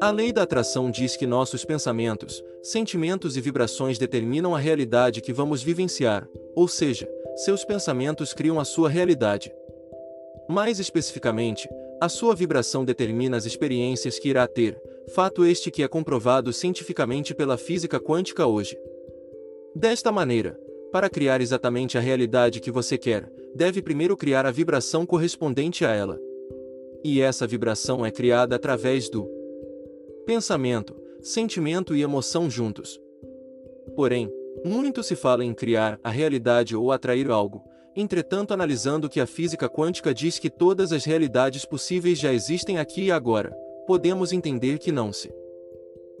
A lei da atração diz que nossos pensamentos, sentimentos e vibrações determinam a realidade que vamos vivenciar, ou seja, seus pensamentos criam a sua realidade. Mais especificamente, a sua vibração determina as experiências que irá ter, fato este que é comprovado cientificamente pela física quântica hoje. Desta maneira, para criar exatamente a realidade que você quer, deve primeiro criar a vibração correspondente a ela. E essa vibração é criada através do pensamento, sentimento e emoção juntos. Porém, muito se fala em criar a realidade ou atrair algo, entretanto, analisando que a física quântica diz que todas as realidades possíveis já existem aqui e agora, podemos entender que não se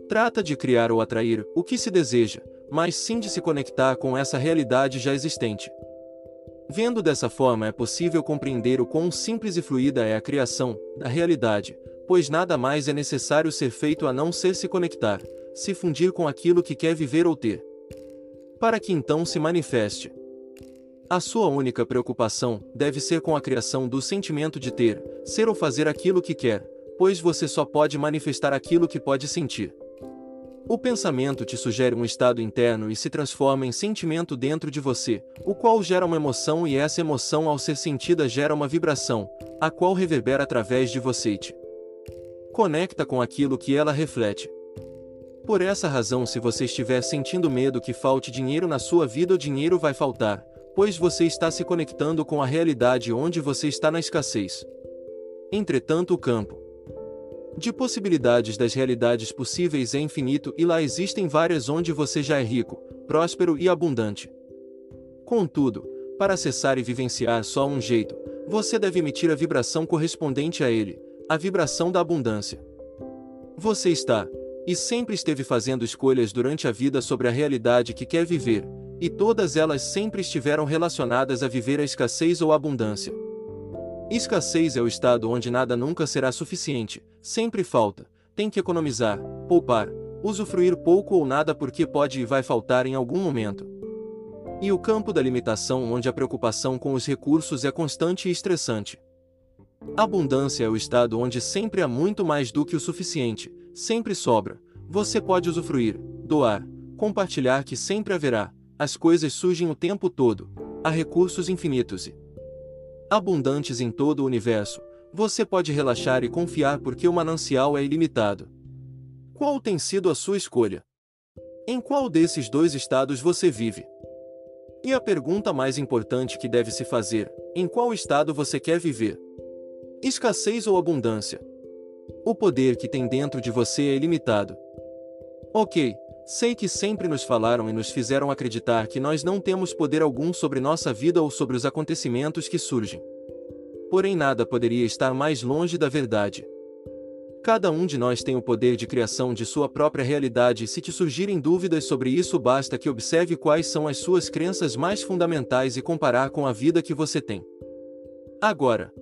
trata de criar ou atrair o que se deseja, mas sim de se conectar com essa realidade já existente. Vendo dessa forma, é possível compreender o quão simples e fluida é a criação da realidade, pois nada mais é necessário ser feito a não ser se conectar, se fundir com aquilo que quer viver ou ter. Para que então se manifeste. A sua única preocupação deve ser com a criação do sentimento de ter, ser ou fazer aquilo que quer, pois você só pode manifestar aquilo que pode sentir. O pensamento te sugere um estado interno e se transforma em sentimento dentro de você, o qual gera uma emoção e essa emoção, ao ser sentida, gera uma vibração, a qual reverbera através de você e te conecta com aquilo que ela reflete. Por essa razão, se você estiver sentindo medo que falte dinheiro na sua vida, o dinheiro vai faltar, pois você está se conectando com a realidade onde você está na escassez. Entretanto, o campo de possibilidades das realidades possíveis é infinito e lá existem várias onde você já é rico, próspero e abundante. Contudo, para acessar e vivenciar só um jeito, você deve emitir a vibração correspondente a ele, a vibração da abundância. Você está, e sempre esteve fazendo escolhas durante a vida sobre a realidade que quer viver, e todas elas sempre estiveram relacionadas a viver a escassez ou a abundância. Escassez é o estado onde nada nunca será suficiente, sempre falta, tem que economizar, poupar, usufruir pouco ou nada porque pode e vai faltar em algum momento. E o campo da limitação onde a preocupação com os recursos é constante e estressante. Abundância é o estado onde sempre há muito mais do que o suficiente, sempre sobra. Você pode usufruir, doar, compartilhar que sempre haverá. As coisas surgem o tempo todo. Há recursos infinitos e abundantes em todo o universo. Você pode relaxar e confiar porque o manancial é ilimitado. Qual tem sido a sua escolha? Em qual desses dois estados você vive? E a pergunta mais importante que deve se fazer: em qual estado você quer viver? Escassez ou abundância? O poder que tem dentro de você é ilimitado. Ok, sei que sempre nos falaram e nos fizeram acreditar que nós não temos poder algum sobre nossa vida ou sobre os acontecimentos que surgem. Porém, nada poderia estar mais longe da verdade. Cada um de nós tem o poder de criação de sua própria realidade e se te surgirem dúvidas sobre isso basta que observe quais são as suas crenças mais fundamentais e comparar com a vida que você tem. Agora,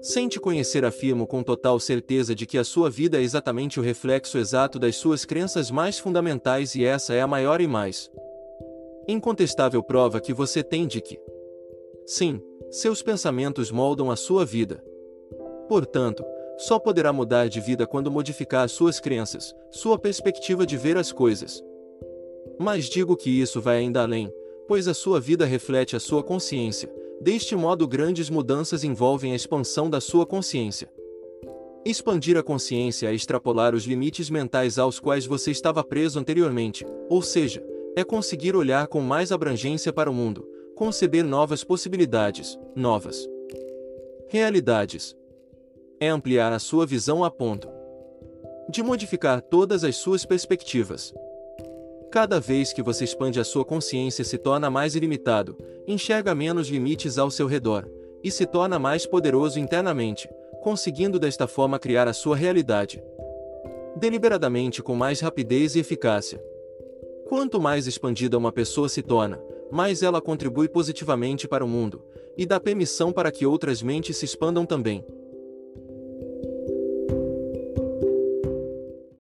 sem te conhecer, afirmo com total certeza de que a sua vida é exatamente o reflexo exato das suas crenças mais fundamentais e essa é a maior e mais incontestável prova que você tem de que, sim, seus pensamentos moldam a sua vida. Portanto, só poderá mudar de vida quando modificar suas crenças, sua perspectiva de ver as coisas. Mas digo que isso vai ainda além, pois a sua vida reflete a sua consciência, Deste modo, grandes mudanças envolvem a expansão da sua consciência. Expandir a consciência é extrapolar os limites mentais aos quais você estava preso anteriormente, ou seja, é conseguir olhar com mais abrangência para o mundo, conceber novas possibilidades, novas realidades. É ampliar a sua visão a ponto de modificar todas as suas perspectivas. Cada vez que você expande a sua consciência se torna mais ilimitado, enxerga menos limites ao seu redor, e se torna mais poderoso internamente, conseguindo desta forma criar a sua realidade. Deliberadamente com mais rapidez e eficácia. Quanto mais expandida uma pessoa se torna, mais ela contribui positivamente para o mundo, e dá permissão para que outras mentes se expandam também.